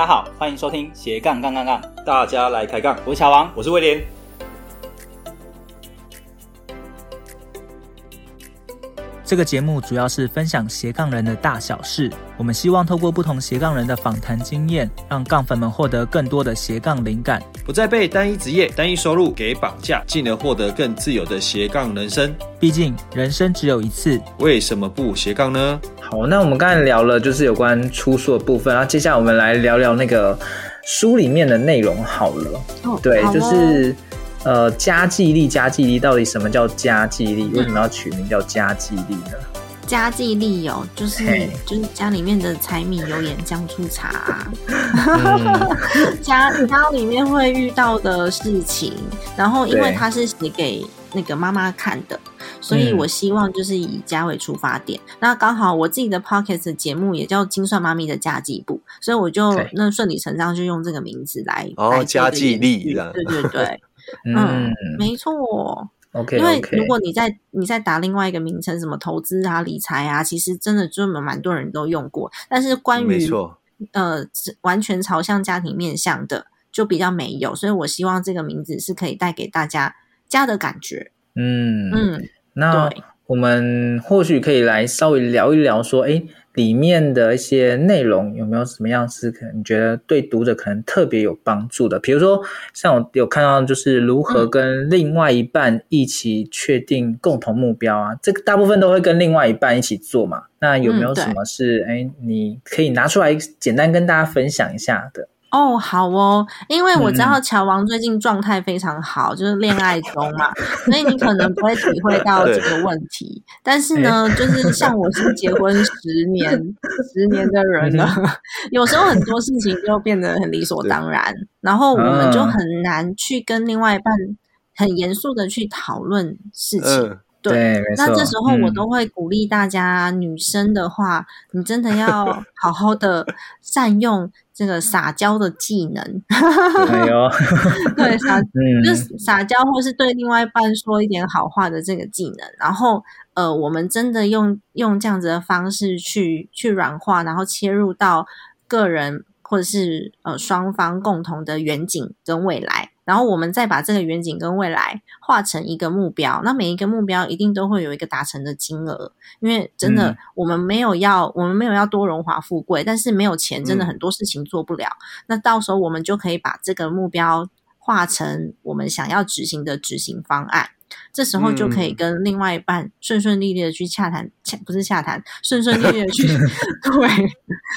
大家好，欢迎收听斜杠杠杠杠，大家来开杠。我是小王，我是威廉。这个节目主要是分享斜杠人的大小事。我们希望透过不同斜杠人的访谈经验，让杠粉们获得更多的斜杠灵感，不再被单一职业、单一收入给绑架，进而获得更自由的斜杠人生。毕竟人生只有一次，为什么不斜杠呢？好，那我们刚才聊了就是有关出书的部分，然后接下来我们来聊聊那个书里面的内容好了。哦，对，哦、就是呃，家继力，家继力到底什么叫家继力？为什么要取名叫家继力呢？家继力哦，就是就是家里面的柴米油盐酱醋茶，家家里面会遇到的事情，然后因为它是写给那个妈妈看的，所以我希望就是以家为出发点。嗯、那刚好我自己的 Podcast 节目也叫精算妈咪的家计部，所以我就那顺理成章就用这个名字来哦，家继力的，对对对，嗯，嗯没错。OK，因为如果你在你在打另外一个名称，什么投资啊、理财啊，其实真的就蛮多人都用过。但是关于呃完全朝向家庭面向的，就比较没有。所以我希望这个名字是可以带给大家家的感觉。嗯嗯，那对我们或许可以来稍微聊一聊，说，哎。里面的一些内容有没有什么样是可能你觉得对读者可能特别有帮助的？比如说，像我有看到就是如何跟另外一半一起确定共同目标啊，嗯、这个大部分都会跟另外一半一起做嘛。那有没有什么是哎、嗯，你可以拿出来简单跟大家分享一下的？哦，好哦，因为我知道乔王最近状态非常好，嗯、就是恋爱中嘛，所以你可能不会体会到这个问题。但是呢，就是像我是结婚十年、十年的人了，有时候很多事情就变得很理所当然，然后我们就很难去跟另外一半很严肃的去讨论事情。嗯对，对那这时候我都会鼓励大家，嗯、女生的话，你真的要好好的善用这个撒娇的技能。哎呦，对撒，嗯、就是撒娇或是对另外一半说一点好话的这个技能。然后，呃，我们真的用用这样子的方式去去软化，然后切入到个人或者是呃双方共同的远景跟未来。然后我们再把这个远景跟未来画成一个目标，那每一个目标一定都会有一个达成的金额，因为真的我们没有要，嗯、我们没有要多荣华富贵，但是没有钱，真的很多事情做不了。嗯、那到时候我们就可以把这个目标画成我们想要执行的执行方案，这时候就可以跟另外一半顺顺利利的去洽谈，洽不是洽谈，顺顺利利的去 对，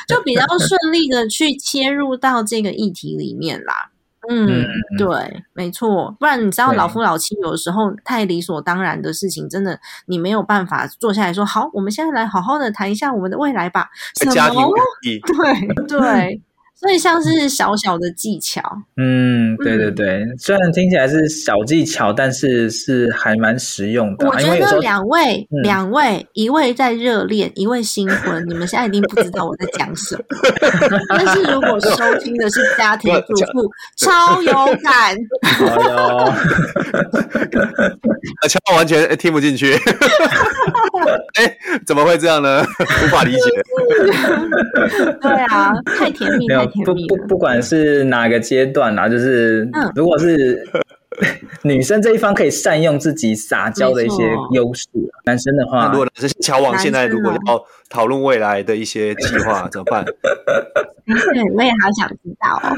就比较顺利的去切入到这个议题里面啦。嗯，对，没错，不然你知道老夫老妻有时候太理所当然的事情，真的你没有办法坐下来说，好，我们现在来好好的谈一下我们的未来吧。什么？对对。所以像是小小的技巧，嗯，对对对，嗯、虽然听起来是小技巧，但是是还蛮实用的。我觉得两位，嗯、两位，一位在热恋，一位新婚，你们现在一定不知道我在讲什么。但是如果收听的是家庭主妇，超有感。哎呦，啊，乔完全听不进去。哎，怎么会这样呢？无法理解。对啊，太甜蜜了。不不，不管是哪个阶段啊，就是如果是女生这一方可以善用自己撒娇的一些优势，男生的话，如果是乔王现在如果要讨论未来的一些计划怎么办？对，我也好想知道哦。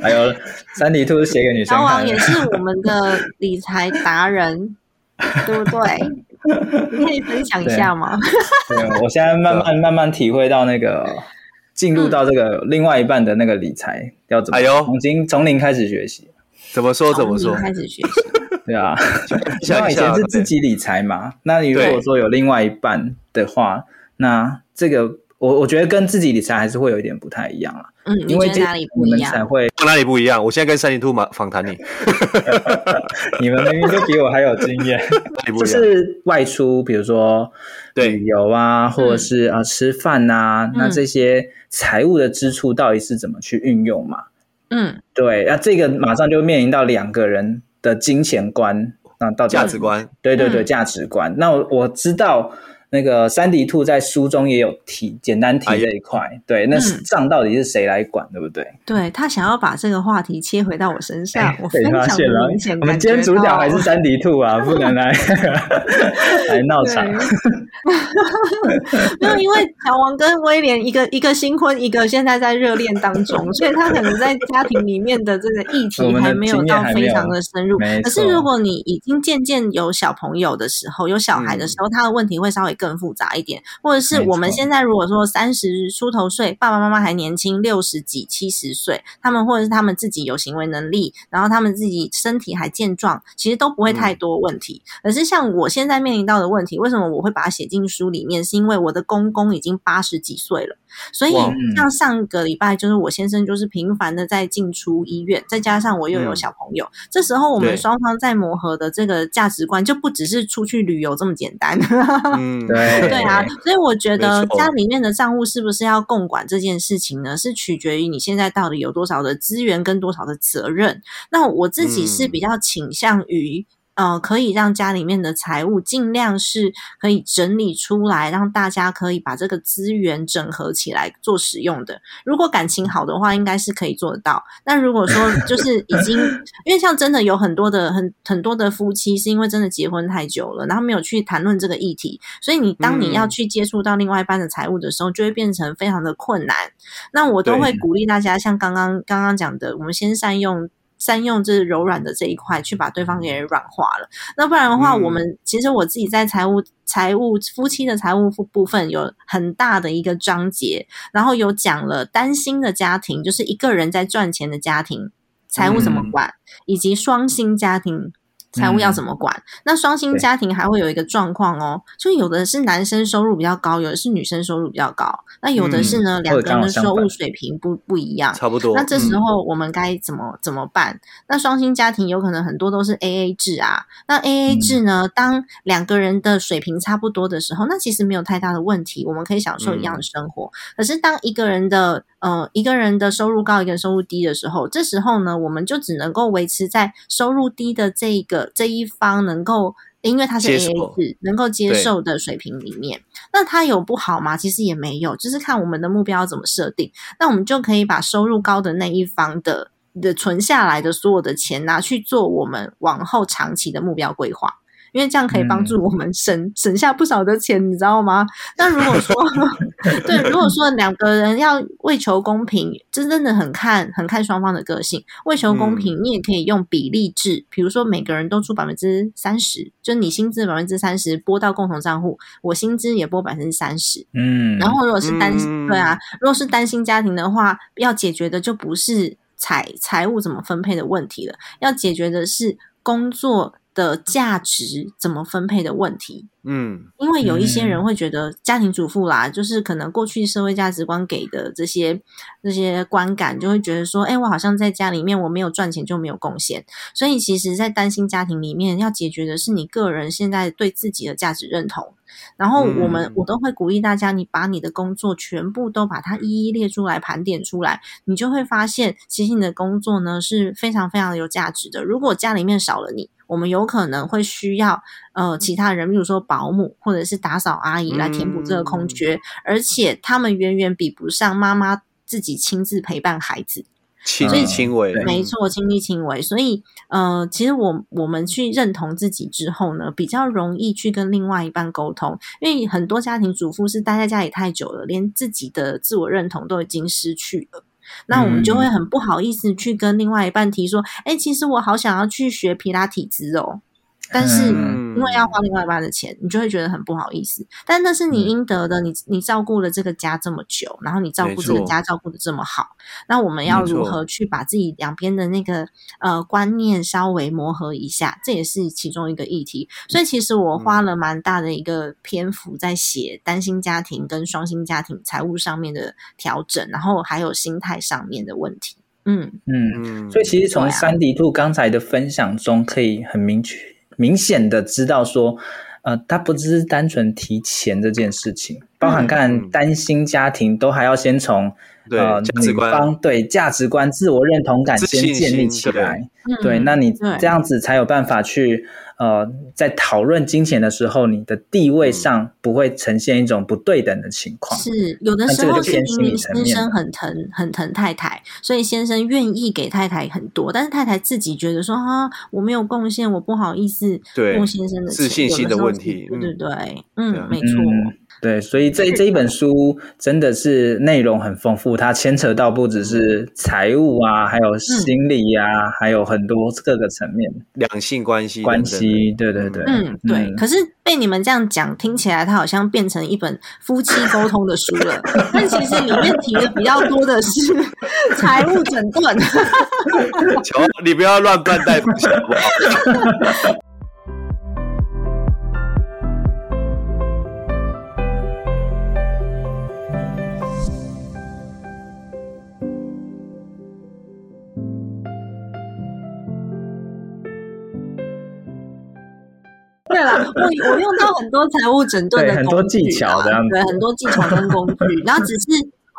还有三里兔写给女生，乔王也是我们的理财达人，对不对？你可以分享一下吗？对，对，我现在慢慢慢慢体会到那个进入到这个另外一半的那个理财要怎么，哎呦，从零从零开始学习，怎么说怎么说，开始学习，对啊，像以前是自己理财嘛，那你如果说有另外一半的话，那这个。我我觉得跟自己理财还是会有一点不太一样啊。嗯，因为你觉得哪里不一样？才会哪里不一样？我现在跟三零兔访访谈你，你们明明就比我还有经验。就是外出，比如说旅游啊，或者是啊吃饭啊，那这些财务的支出到底是怎么去运用嘛？嗯，对，那这个马上就面临到两个人的金钱观，那到价值观，对对对，价值观。那我我知道。那个三迪兔在书中也有提，简单提这一块，哎、对，那账到底是谁来管，嗯、对不对？对，他想要把这个话题切回到我身上，哎、我非常的明显。我们今天主角还是三迪兔啊，不能来 来闹场。没有，因为乔王跟威廉一个一个新婚，一个现在在热恋当中，所以他可能在家庭里面的这个议题还没有到非常的深入。可是如果你已经渐渐有小朋友的时候，有小孩的时候，嗯、他的问题会稍微。更复杂一点，或者是我们现在如果说三十出头岁，爸爸妈妈还年轻，六十几、七十岁，他们或者是他们自己有行为能力，然后他们自己身体还健壮，其实都不会太多问题。可、嗯、是像我现在面临到的问题，为什么我会把它写进书里面？是因为我的公公已经八十几岁了。所以，像上个礼拜，就是我先生就是频繁的在进出医院，再加上我又有小朋友，嗯、这时候我们双方在磨合的这个价值观就不只是出去旅游这么简单。嗯，对，对啊，所以我觉得家里面的账户是不是要共管这件事情呢？是取决于你现在到底有多少的资源跟多少的责任。那我自己是比较倾向于。呃，可以让家里面的财务尽量是可以整理出来，让大家可以把这个资源整合起来做使用的。如果感情好的话，应该是可以做得到。那如果说 就是已经，因为像真的有很多的很很多的夫妻，是因为真的结婚太久了，然后没有去谈论这个议题，所以你当你要去接触到另外一半的财务的时候，就会变成非常的困难。那我都会鼓励大家，像刚刚刚刚讲的，我们先善用。善用这柔软的这一块去把对方给软化了，那不然的话，我们其实我自己在财务、财务夫妻的财务部分有很大的一个章节，然后有讲了单薪的家庭，就是一个人在赚钱的家庭，财务怎么管，以及双薪家庭。财务要怎么管？嗯、那双薪家庭还会有一个状况哦，就有的是男生收入比较高，有的是女生收入比较高，那有的是呢，两、嗯、个人的收入水平不不一样，差不多。那这时候我们该怎么、嗯、怎么办？那双薪家庭有可能很多都是 AA 制啊，那 AA 制呢，嗯、当两个人的水平差不多的时候，那其实没有太大的问题，我们可以享受一样的生活。嗯、可是当一个人的呃一个人的收入高，一个人收入低的时候，这时候呢，我们就只能够维持在收入低的这一个。这一方能够，因为他是 AA 制，能够接受的水平里面，那他有不好吗？其实也没有，就是看我们的目标怎么设定。那我们就可以把收入高的那一方的的存下来的所有的钱拿去做我们往后长期的目标规划。因为这样可以帮助我们省、嗯、省下不少的钱，你知道吗？那如果说 对，如果说两个人要为求公平，真真的很看很看双方的个性。为求公平，嗯、你也可以用比例制，比如说每个人都出百分之三十，就你薪资百分之三十拨到共同账户，我薪资也拨百分之三十。嗯，然后如果是单、嗯、对啊，如果是单薪家庭的话，要解决的就不是财财务怎么分配的问题了，要解决的是工作。的价值怎么分配的问题，嗯，因为有一些人会觉得家庭主妇啦，就是可能过去社会价值观给的这些这些观感，就会觉得说，哎，我好像在家里面我没有赚钱就没有贡献，所以其实，在单亲家庭里面要解决的是你个人现在对自己的价值认同。然后我们、嗯、我都会鼓励大家，你把你的工作全部都把它一一列出来，盘点出来，你就会发现，其实你的工作呢是非常非常有价值的。如果家里面少了你，我们有可能会需要呃其他人，比如说保姆或者是打扫阿姨来填补这个空缺，嗯、而且他们远远比不上妈妈自己亲自陪伴孩子。亲力亲为，没错，亲力亲为。所以，呃，其实我我们去认同自己之后呢，比较容易去跟另外一半沟通。因为很多家庭主妇是待在家里太久了，连自己的自我认同都已经失去了。那我们就会很不好意思去跟另外一半提说：“哎、嗯，其实我好想要去学皮拉提兹哦。”但是因为要花另外一半的钱，你就会觉得很不好意思。但那是你应得的，你你照顾了这个家这么久，然后你照顾这个家照顾的这么好，那我们要如何去把自己两边的那个呃观念稍微磨合一下？这也是其中一个议题。所以其实我花了蛮大的一个篇幅在写单亲家庭跟双薪家庭财务上面的调整，然后还有心态上面的问题。嗯。嗯，所以其实从三迪兔刚才的分享中，可以很明确、明显的知道说，呃，他不只是单纯提钱这件事情，包含看单亲家庭都还要先从。对呃，女方对价值观、自我认同感先建立起来，对，那你这样子才有办法去呃，在讨论金钱的时候，你的地位上不会呈现一种不对等的情况。是有的时候是因为先生很疼很疼太太，所以先生愿意给太太很多，但是太太自己觉得说啊，我没有贡献，我不好意思用先生的，自信心的问题，对对对，嗯，没错。对，所以这这一本书真的是内容很丰富，它牵扯到不只是财务啊，还有心理啊，嗯、还有很多各个层面，两性关系关系，对对对，嗯对。嗯、可是被你们这样讲，听起来它好像变成一本夫妻沟通的书了，但其实里面提的比较多的是 财务整顿。求你不要乱灌代付钱好不好？我我用到很多财务整顿的工具，很多技巧，对，很多技巧跟工具，然后只是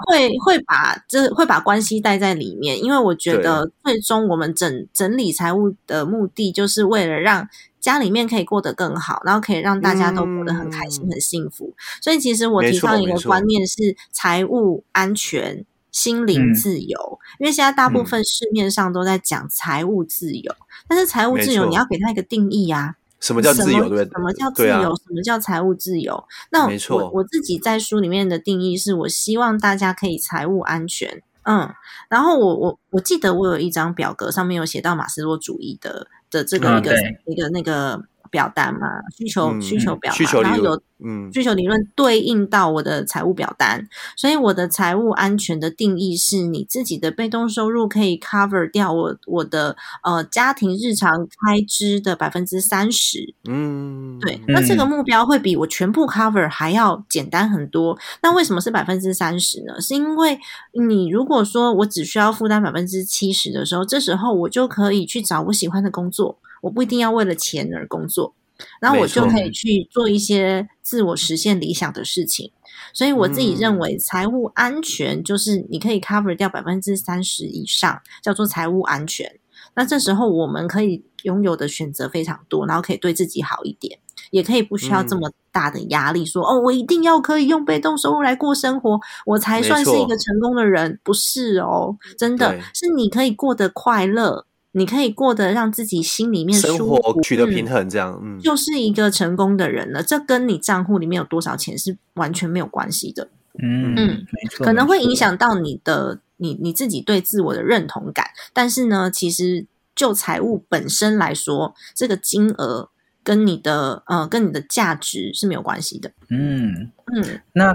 会会把这会把关系带在里面，因为我觉得最终我们整整理财务的目的，就是为了让家里面可以过得更好，然后可以让大家都过得很开心、嗯、很幸福。所以其实我提倡一个观念是财务安全、心灵自由，嗯、因为现在大部分市面上都在讲财务自由，嗯、但是财务自由你要给他一个定义呀、啊。什么叫自由？对不对？什么叫自由？啊、什么叫财务自由？那我没错我自己在书里面的定义是，我希望大家可以财务安全。嗯，然后我我我记得我有一张表格，上面有写到马斯洛主义的的这个一个、嗯、一个那个。表单嘛，需求需求表，需求然后有嗯需求理论对应到我的财务表单，所以我的财务安全的定义是你自己的被动收入可以 cover 掉我我的呃家庭日常开支的百分之三十，嗯，对，那这个目标会比我全部 cover 还要简单很多。那为什么是百分之三十呢？是因为你如果说我只需要负担百分之七十的时候，这时候我就可以去找我喜欢的工作。我不一定要为了钱而工作，然后我就可以去做一些自我实现理想的事情。所以我自己认为，财务安全就是你可以 cover 掉百分之三十以上，叫做财务安全。那这时候我们可以拥有的选择非常多，然后可以对自己好一点，也可以不需要这么大的压力说，说、嗯、哦，我一定要可以用被动收入来过生活，我才算是一个成功的人。不是哦，真的是你可以过得快乐。你可以过得让自己心里面生活取得平衡，这样，嗯，就是一个成功的人了。这跟你账户里面有多少钱是完全没有关系的。嗯嗯，没错，可能会影响到你的你你自己对自我的认同感。但是呢，其实就财务本身来说，这个金额跟你的呃跟你的价值是没有关系的。嗯嗯，那。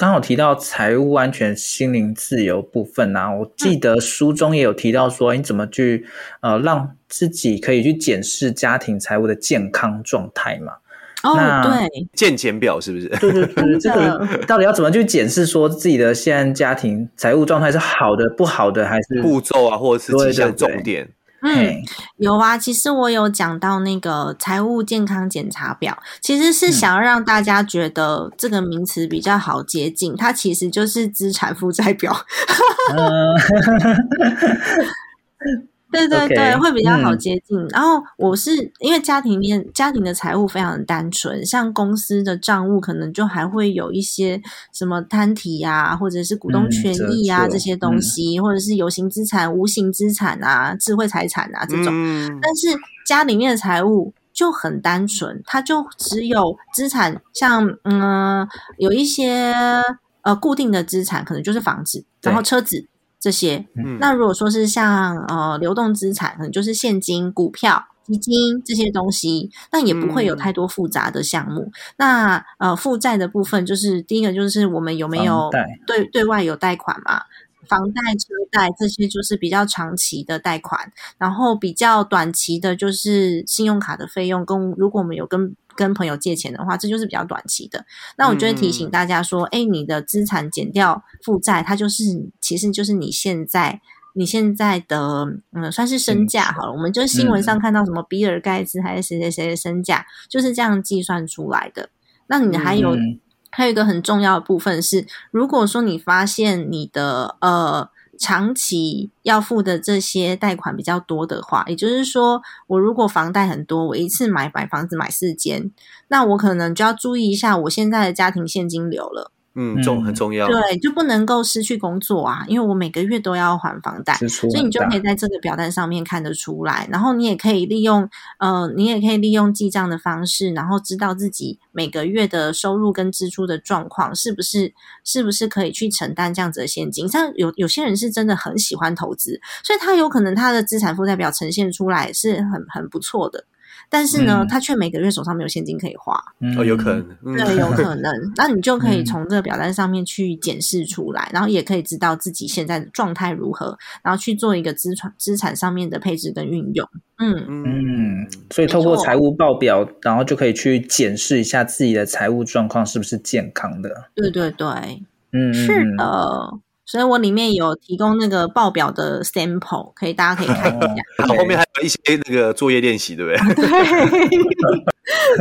刚好提到财务安全、心灵自由部分啊，我记得书中也有提到说，你怎么去呃让自己可以去检视家庭财务的健康状态嘛？哦，那对，健检表是不是？对对 对，这个到底要怎么去检视说自己的现在家庭财务状态是好的、不好的，还是步骤啊，或者是几项重点？嗯，有啊，其实我有讲到那个财务健康检查表，其实是想要让大家觉得这个名词比较好接近，它其实就是资产负债表。对对对，Okay, 会比较好接近。嗯、然后我是因为家庭面家庭的财务非常的单纯，像公司的账务可能就还会有一些什么摊提啊，或者是股东权益啊、嗯、这，这些东西，嗯、或者是有形资产、无形资产啊、智慧财产啊这种。嗯、但是家里面的财务就很单纯，它就只有资产，像嗯有一些呃固定的资产，可能就是房子，然后车子。这些，嗯、那如果说是像呃流动资产，可能就是现金、股票基金这些东西，那也不会有太多复杂的项目。嗯、那呃，负债的部分就是第一个，就是我们有没有对对外有贷款嘛？房贷、车贷这些就是比较长期的贷款，然后比较短期的，就是信用卡的费用。跟如果我们有跟跟朋友借钱的话，这就是比较短期的。那我就会提醒大家说，哎、嗯，你的资产减掉负债，它就是其实就是你现在你现在的嗯，算是身价好了。我们就新闻上看到什么比尔盖茨还是谁谁谁的身价，就是这样计算出来的。那你还有。嗯还有一个很重要的部分是，如果说你发现你的呃长期要付的这些贷款比较多的话，也就是说，我如果房贷很多，我一次买买房子买四间，那我可能就要注意一下我现在的家庭现金流了。嗯，重很重要。对，就不能够失去工作啊，因为我每个月都要还房贷，所以你就可以在这个表单上面看得出来。然后你也可以利用，呃，你也可以利用记账的方式，然后知道自己每个月的收入跟支出的状况是不是是不是可以去承担这样子的现金。像有有些人是真的很喜欢投资，所以他有可能他的资产负债表呈现出来是很很不错的。但是呢，嗯、他却每个月手上没有现金可以花。哦，有可能，嗯、对，有可能。那你就可以从这个表单上面去检视出来，嗯、然后也可以知道自己现在的状态如何，然后去做一个资产资产上面的配置跟运用。嗯嗯，所以透过财务报表，然后就可以去检视一下自己的财务状况是不是健康的。对对对，嗯，是的。所以我里面有提供那个报表的 sample，可以大家可以看一下。然后后面还有一些那个作业练习，对不对？对，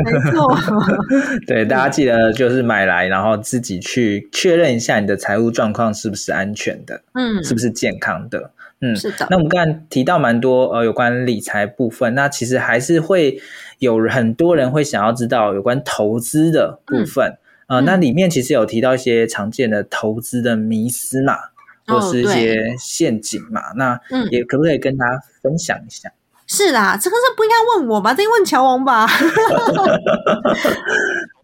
没错。对，大家记得就是买来，然后自己去确认一下你的财务状况是不是安全的，嗯，是不是健康的，嗯，是的。那我们刚才提到蛮多呃有关理财部分，那其实还是会有很多人会想要知道有关投资的部分。呃，那里面其实有提到一些常见的投资的迷思嘛，或是一些陷阱嘛，哦、那也可不可以跟大家分享一下？是啦，这个是不应该问我吧？这应该问乔王吧？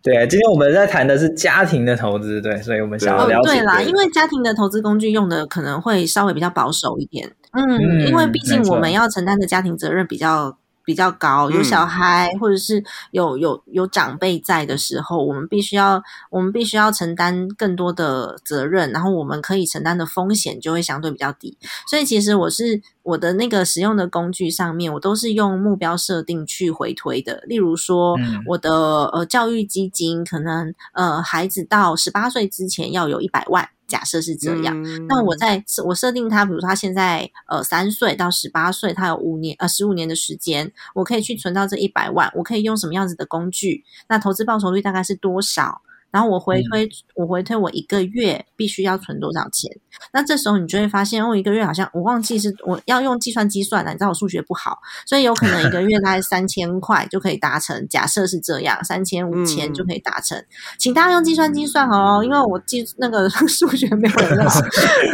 对，今天我们在谈的是家庭的投资，对，所以我们想要了解。对啦，因为家庭的投资工具用的可能会稍微比较保守一点，嗯，嗯，因为毕竟我们要承担的家庭责任比较。比较高，有小孩或者是有有有长辈在的时候，我们必须要我们必须要承担更多的责任，然后我们可以承担的风险就会相对比较低。所以其实我是我的那个使用的工具上面，我都是用目标设定去回推的。例如说，我的呃教育基金可能呃孩子到十八岁之前要有一百万。假设是这样，嗯、那我在我设定他，比如说他现在呃三岁到十八岁，他有五年呃十五年的时间，我可以去存到这一百万，我可以用什么样子的工具？那投资报酬率大概是多少？然后我回推，嗯、我回推我一个月必须要存多少钱？那这时候你就会发现，哦一个月好像我忘记是我要用计算机算了，你知道我数学不好，所以有可能一个月大概三千块就可以达成。假设是这样，三千五千就可以达成，嗯、请大家用计算机算好哦，因为我计那个 数学没有认识，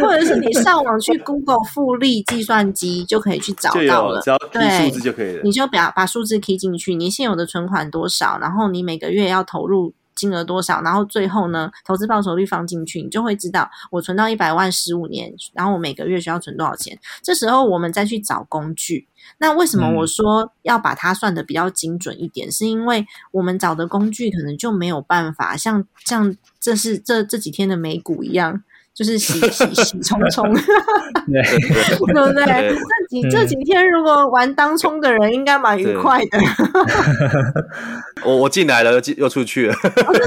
或者是你上网去 Google 复利计算机就可以去找到了，只要对数字就可以了，你就把把数字 key 进去，你现有的存款多少，然后你每个月要投入。金额多少，然后最后呢，投资报酬率放进去，你就会知道我存到一百万十五年，然后我每个月需要存多少钱。这时候我们再去找工具。那为什么我说要把它算的比较精准一点？嗯、是因为我们找的工具可能就没有办法像像这是这这几天的美股一样。就是喜喜喜冲冲，对不对？这几这几天如果玩当冲的人，应该蛮愉快的。我我进来了，又进又出去了，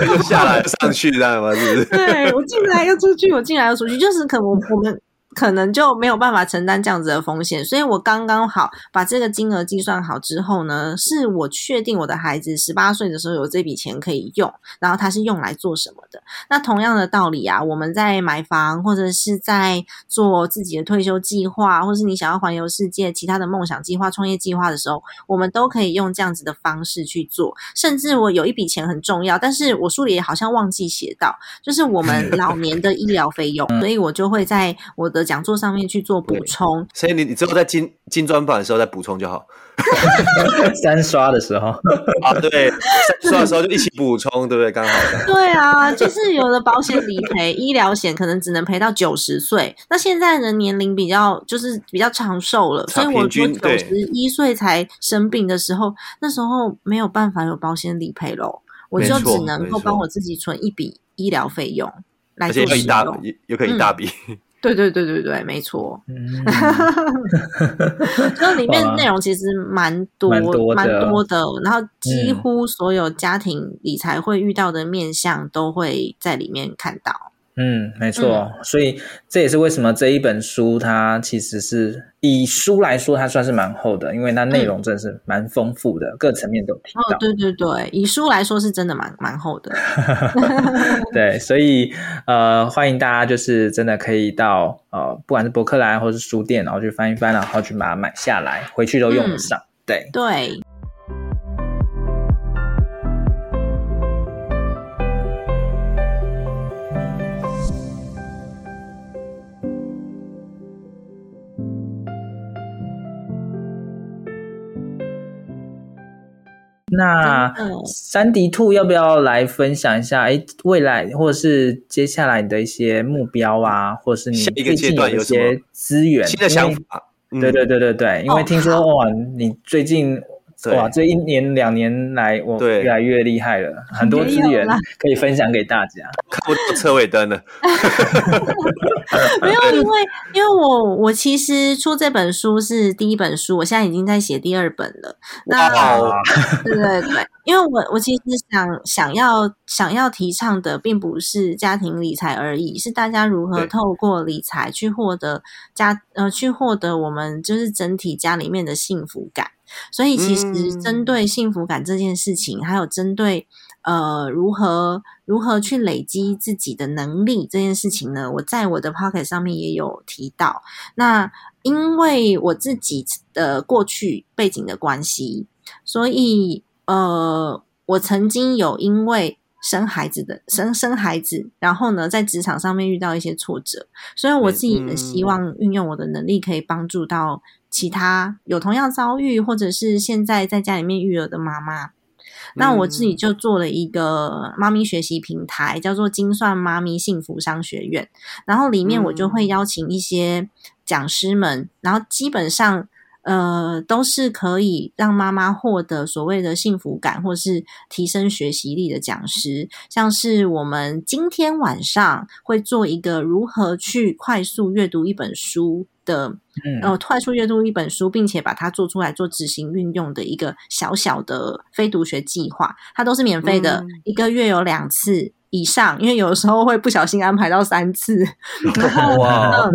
又下来上去，知道吗？是不是？对，我进来又出去，我进来又出去，就是可能我们。可能就没有办法承担这样子的风险，所以我刚刚好把这个金额计算好之后呢，是我确定我的孩子十八岁的时候有这笔钱可以用，然后他是用来做什么的。那同样的道理啊，我们在买房或者是在做自己的退休计划，或是你想要环游世界、其他的梦想计划、创业计划的时候，我们都可以用这样子的方式去做。甚至我有一笔钱很重要，但是我书里好像忘记写到，就是我们 老年的医疗费用，所以我就会在我的。的讲座上面去做补充。所以你你之后在金金砖版的时候再补充就好。三刷的时候啊，对，三刷的时候就一起补充，对不对？刚好。对啊，就是有的保险理赔医疗险可能只能赔到九十岁，那现在人年龄比较就是比较长寿了，所以我说九十一岁才生病的时候，那时候没有办法有保险理赔喽，我就只能够帮我自己存一笔医疗费用来做使用，又可以一大笔。嗯对对对对对，没错。嗯，就里面内容其实蛮多蛮多，蛮多的，然后几乎所有家庭理财会遇到的面向都会在里面看到。嗯，没错，嗯，所以这也是为什么这一本书它其实是以书来说，它算是蛮厚的，因为它内容真的是蛮丰富的，嗯，各层面都提到。哦，对对对，以书来说是真的蛮蛮厚的。对，所以呃，欢迎大家就是真的可以到呃，不管是博客来或是书店，然后去翻一翻，然后去把它买下来，回去都用得上。嗯，对对。那三迪兔要不要来分享一下？哎，未来或者是接下来你的一些目标啊，或者是你最近有一些资源、新的想法？对对对对对，因为听说哇，你最近。哇，这一年两年来，我越来越厉害了，很多资源可以分享给大家。看不到车尾灯了，没有，因为因为我我其实出这本书是第一本书，我现在已经在写第二本了。那对对对，因为我我其实想想要想要提倡的，并不是家庭理财而已，是大家如何透过理财去获得家呃去获得我们就是整体家里面的幸福感。所以，其实针对幸福感这件事情，嗯、还有针对呃如何如何去累积自己的能力这件事情呢，我在我的 Pocket 上面也有提到。那因为我自己的过去背景的关系，所以呃，我曾经有因为生孩子的生生孩子，然后呢，在职场上面遇到一些挫折，所以我自己也希望运用我的能力，可以帮助到。其他有同样遭遇，或者是现在在家里面育儿的妈妈，那我自己就做了一个妈咪学习平台，叫做精算妈咪幸福商学院。然后里面我就会邀请一些讲师们，然后基本上呃都是可以让妈妈获得所谓的幸福感，或是提升学习力的讲师。像是我们今天晚上会做一个如何去快速阅读一本书。的，呃，快速阅读一本书，并且把它做出来做执行运用的一个小小的非读学计划，它都是免费的，嗯、一个月有两次以上，因为有的时候会不小心安排到三次。然后，哇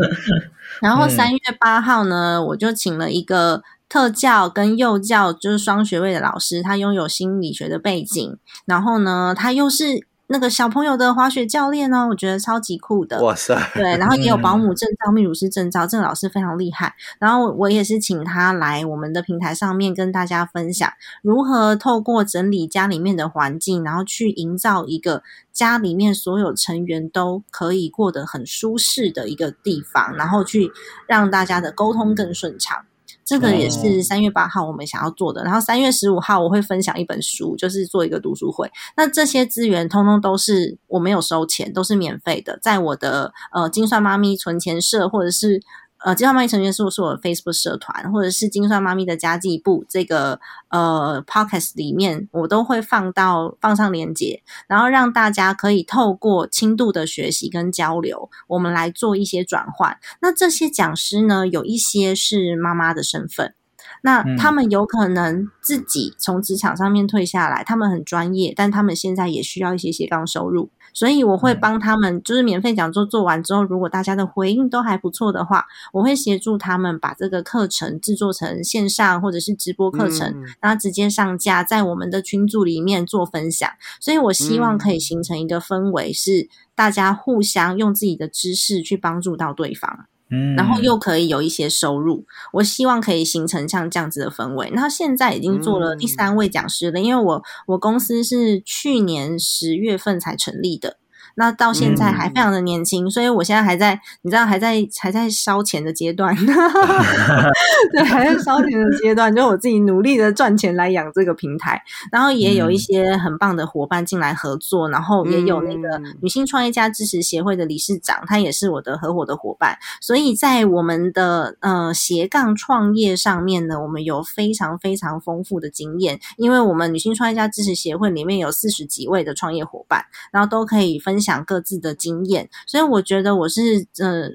然后三月八号呢，嗯、我就请了一个特教跟幼教，就是双学位的老师，他拥有心理学的背景，然后呢，他又是。那个小朋友的滑雪教练呢，我觉得超级酷的。哇塞！对，然后也有保姆证照、泌乳师证照，这个老师非常厉害。然后我也是请他来我们的平台上面跟大家分享，如何透过整理家里面的环境，然后去营造一个家里面所有成员都可以过得很舒适的一个地方，然后去让大家的沟通更顺畅。这个也是三月八号我们想要做的，然后三月十五号我会分享一本书，就是做一个读书会。那这些资源通通都是我没有收钱，都是免费的，在我的呃精算妈咪存钱社或者是。呃，精算妈咪成员是是我的 Facebook 社团，或者是精算妈咪的家计部这个呃 Podcast 里面，我都会放到放上链接，然后让大家可以透过轻度的学习跟交流，我们来做一些转换。那这些讲师呢，有一些是妈妈的身份。那他们有可能自己从职场上面退下来，他们很专业，但他们现在也需要一些斜杠收入，所以我会帮他们，就是免费讲座做完之后，如果大家的回应都还不错的话，我会协助他们把这个课程制作成线上或者是直播课程，然后直接上架在我们的群组里面做分享。所以我希望可以形成一个氛围，是大家互相用自己的知识去帮助到对方。嗯，然后又可以有一些收入，我希望可以形成像这样子的氛围。那现在已经做了第三位讲师了，因为我我公司是去年十月份才成立的。那到现在还非常的年轻，嗯、所以我现在还在，你知道还在还在烧钱的阶段，对，还在烧钱的阶段，就我自己努力的赚钱来养这个平台，然后也有一些很棒的伙伴进来合作，然后也有那个女性创业家支持协会的理事长，他也是我的合伙的伙伴，所以在我们的呃斜杠创业上面呢，我们有非常非常丰富的经验，因为我们女性创业家支持协会里面有四十几位的创业伙伴，然后都可以分享各自的经验，所以我觉得我是呃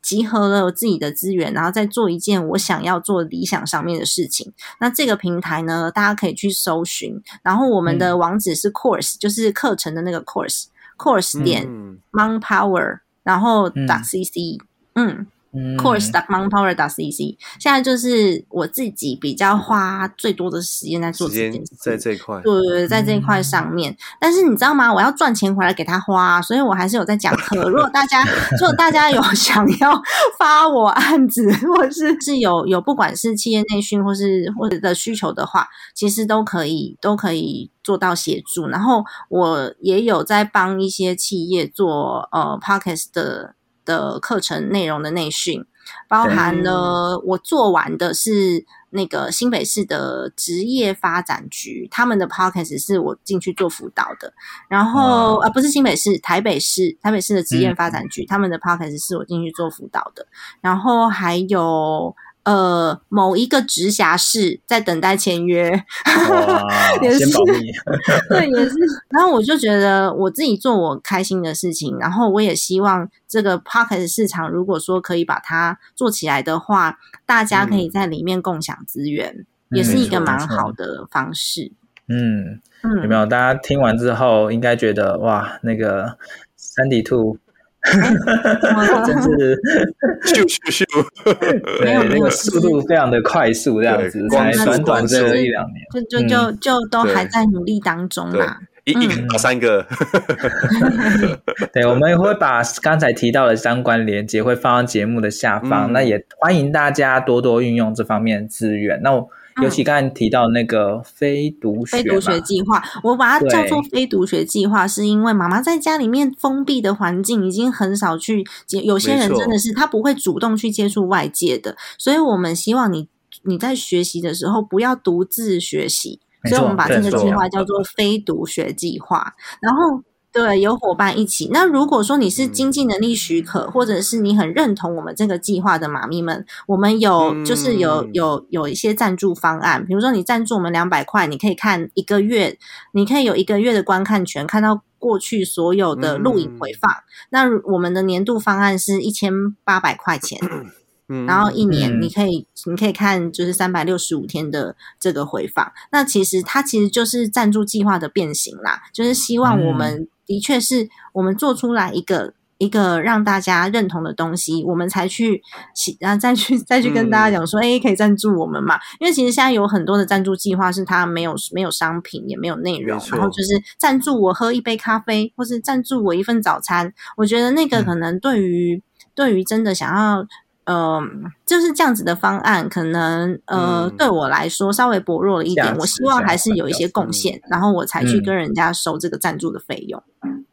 集合了我自己的资源，然后再做一件我想要做理想上面的事情。那这个平台呢，大家可以去搜寻，然后我们的网址是 course，、嗯、就是课程的那个 course，course 点 manpower，然后 .cc，嗯。嗯 course.manpower.cc，现在就是我自己比较花最多的时间在做这件事，在这一块，对对对，在这一块上面。嗯、但是你知道吗？我要赚钱回来给他花，所以我还是有在讲课。如果大家，如果大家有想要发我案子，或者是是有有不管是企业内训或是或者的需求的话，其实都可以都可以做到协助。然后我也有在帮一些企业做呃 p o c k e t 的。的课程内容的内训，包含了我做完的是那个新北市的职业发展局，他们的 podcast 是我进去做辅导的。然后呃，不是新北市，台北市，台北市的职业发展局，嗯、他们的 podcast 是我进去做辅导的。然后还有。呃，某一个直辖市在等待签约，也是 对，也是。然后我就觉得我自己做我开心的事情，然后我也希望这个 Podcast 市场，如果说可以把它做起来的话，大家可以在里面共享资源，嗯、也是一个蛮好的方式。嗯，有没有？大家听完之后，应该觉得哇，那个三 D 兔。真是咻咻咻！没有那个速度非常的快速，这样子才短短这一两年，就就就就都还在努力当中嘛。一一个三个，对，我们也会把刚才提到的相关连接会放到节目的下方，那也欢迎大家多多运用这方面的资源。那我。尤其刚才提到那个非读学，非读学计划，我把它叫做非读学计划，是因为妈妈在家里面封闭的环境已经很少去接，有些人真的是他不会主动去接触外界的，所以我们希望你你在学习的时候不要独自学习，所以我们把这个计划叫做非读学计划，然后。对，有伙伴一起。那如果说你是经济能力许可，嗯、或者是你很认同我们这个计划的妈咪们，我们有就是有有有一些赞助方案。比如说你赞助我们两百块，你可以看一个月，你可以有一个月的观看权，看到过去所有的录影回放。嗯、那我们的年度方案是一千八百块钱，嗯、然后一年你可以、嗯、你可以看就是三百六十五天的这个回放。那其实它其实就是赞助计划的变形啦，就是希望我们、嗯。的确是我们做出来一个一个让大家认同的东西，我们才去，然后再去再去跟大家讲说，哎、嗯，可以赞助我们嘛？因为其实现在有很多的赞助计划是它没有没有商品，也没有内容，然后就是赞助我喝一杯咖啡，或是赞助我一份早餐。我觉得那个可能对于、嗯、对于真的想要。嗯、呃，就是这样子的方案，可能呃，嗯、对我来说稍微薄弱了一点。我希望还是有一些贡献，嗯、然后我才去跟人家收这个赞助的费用。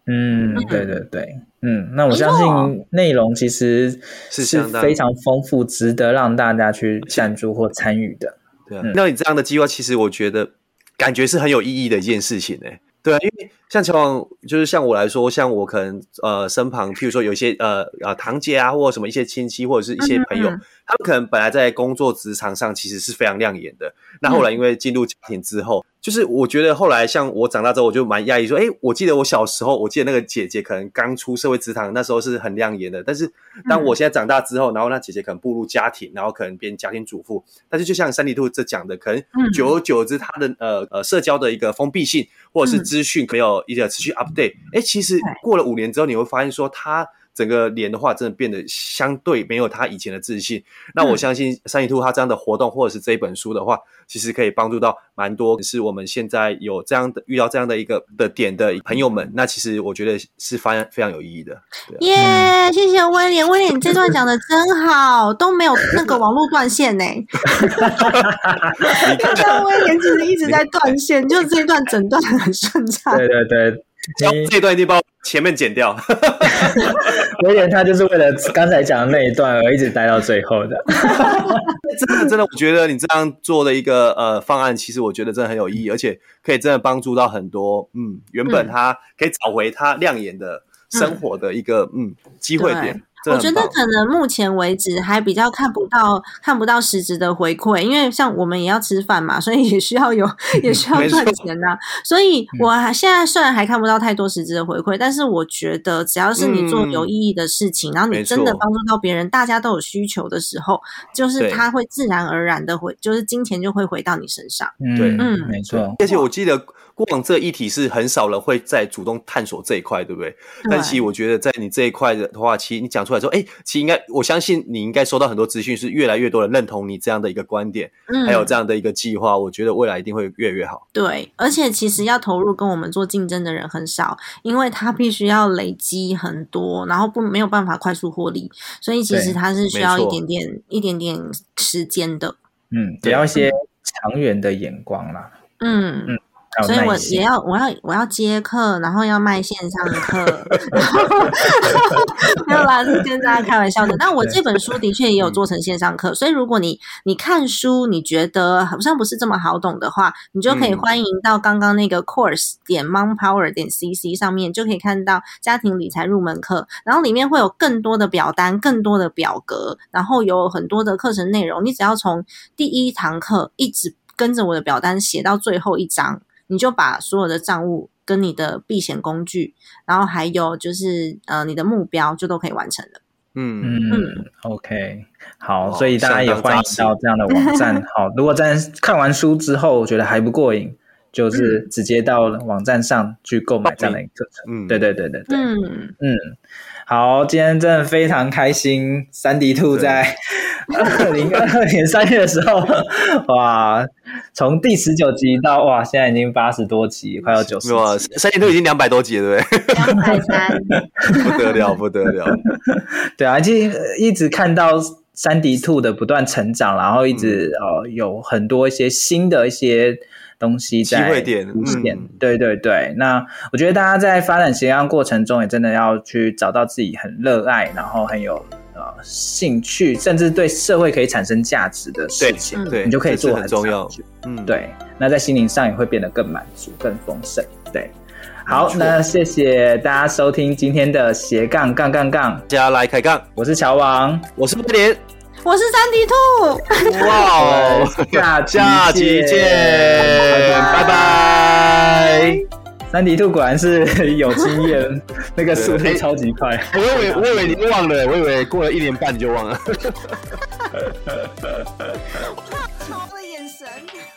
嗯，对对对，嗯，那我相信内容其实是非常丰富，值得让大家去赞助或参与的。对啊，嗯、那你这样的计划，其实我觉得感觉是很有意义的一件事情呢、欸。对啊，因为像乔王，就是像我来说，像我可能呃身旁，譬如说有一些呃呃堂姐啊，或者什么一些亲戚，或者是一些朋友。嗯嗯他们可能本来在工作职场上其实是非常亮眼的，那后来因为进入家庭之后，嗯、就是我觉得后来像我长大之后，我就蛮讶异说，哎，我记得我小时候，我记得那个姐姐可能刚出社会职场，那时候是很亮眼的，但是当我现在长大之后，然后那姐姐可能步入家庭，然后可能变家庭主妇，但是就像三里兔这讲的，可能久而久之，她的呃呃社交的一个封闭性，或者是资讯没有一个持续 update，哎，其实过了五年之后，你会发现说她。整个脸的话，真的变得相对没有他以前的自信。那我相信三一兔他这样的活动，或者是这一本书的话，其实可以帮助到蛮多，是我们现在有这样的遇到这样的一个的点的朋友们。那其实我觉得是非常非常有意义的。耶，yeah, 谢谢威廉，威廉你这段讲的真好，都没有那个网络断线呢。刚刚威廉其实一直在断线，就这一段整段很顺畅。对对对。这段一定把前面剪掉。威廉他就是为了刚才讲的那一段而一直待到最后的。真的真的，我觉得你这样做的一个呃方案，其实我觉得真的很有意义，而且可以真的帮助到很多嗯，原本他可以找回他亮眼的生活的一个嗯，嗯机会点。我觉得可能目前为止还比较看不到看不到实质的回馈，因为像我们也要吃饭嘛，所以也需要有 也需要赚钱呐、啊。所以我现在虽然还看不到太多实质的回馈，但是我觉得只要是你做有意义的事情，嗯、然后你真的帮助到别人，大家都有需求的时候，就是他会自然而然的回，就是金钱就会回到你身上。对，嗯，没错。而且我记得。过往这一题是很少人会再主动探索这一块，对不对？对，但其实我觉得，在你这一块的话，其实你讲出来之后，哎，其实应该，我相信你应该收到很多资讯，是越来越多人认同你这样的一个观点，嗯，还有这样的一个计划，我觉得未来一定会越来越好。对，而且其实要投入跟我们做竞争的人很少，因为他必须要累积很多，然后不没有办法快速获利，所以其实他是需要一点点一点点时间的。嗯，也要一些长远的眼光啦。嗯嗯。所以我也要，我要，我要接课，然后要卖线上课，没有啦，是跟大家开玩笑的。那我这本书的确也有做成线上课，所以如果你你看书，你觉得好像不是这么好懂的话，你就可以欢迎到刚刚那个 course 点 mompower 点 cc 上面，就可以看到家庭理财入门课，然后里面会有更多的表单、更多的表格，然后有很多的课程内容。你只要从第一堂课一直跟着我的表单写到最后一章。你就把所有的账务跟你的避险工具，然后还有就是呃你的目标，就都可以完成了。嗯嗯，OK，好，所以大家也欢迎到这样的网站。好，如果在看完书之后觉得还不过瘾，就是直接到网站上去购买这样的课程。嗯，对对对对对，嗯嗯。好，今天真的非常开心。三迪兔在二零二二年三月的时候，哇，从第十九集到哇，现在已经八十多集，快要九十。哇，三迪兔已经两百多集了，对不对？两百三，不得了，不得了。对啊，就一直看到三迪兔的不断成长，然后一直、嗯、呃有很多一些新的一些。东西在出现，嗯、对对对。那我觉得大家在发展斜杠过程中，也真的要去找到自己很热爱，然后很有呃兴趣，甚至对社会可以产生价值的事情，对，你就可以做很重要。嗯，对。那在心灵上也会变得更满足、更丰盛。对，好，那谢谢大家收听今天的斜杠杠杠杠，接下来开杠。我是乔王，我是威廉。我是三迪兔，哇哦，下下期见，拜拜。三迪兔果然是有经验，那个速度超级快。我以为我以为你忘了，我以为过了一年半你就忘了。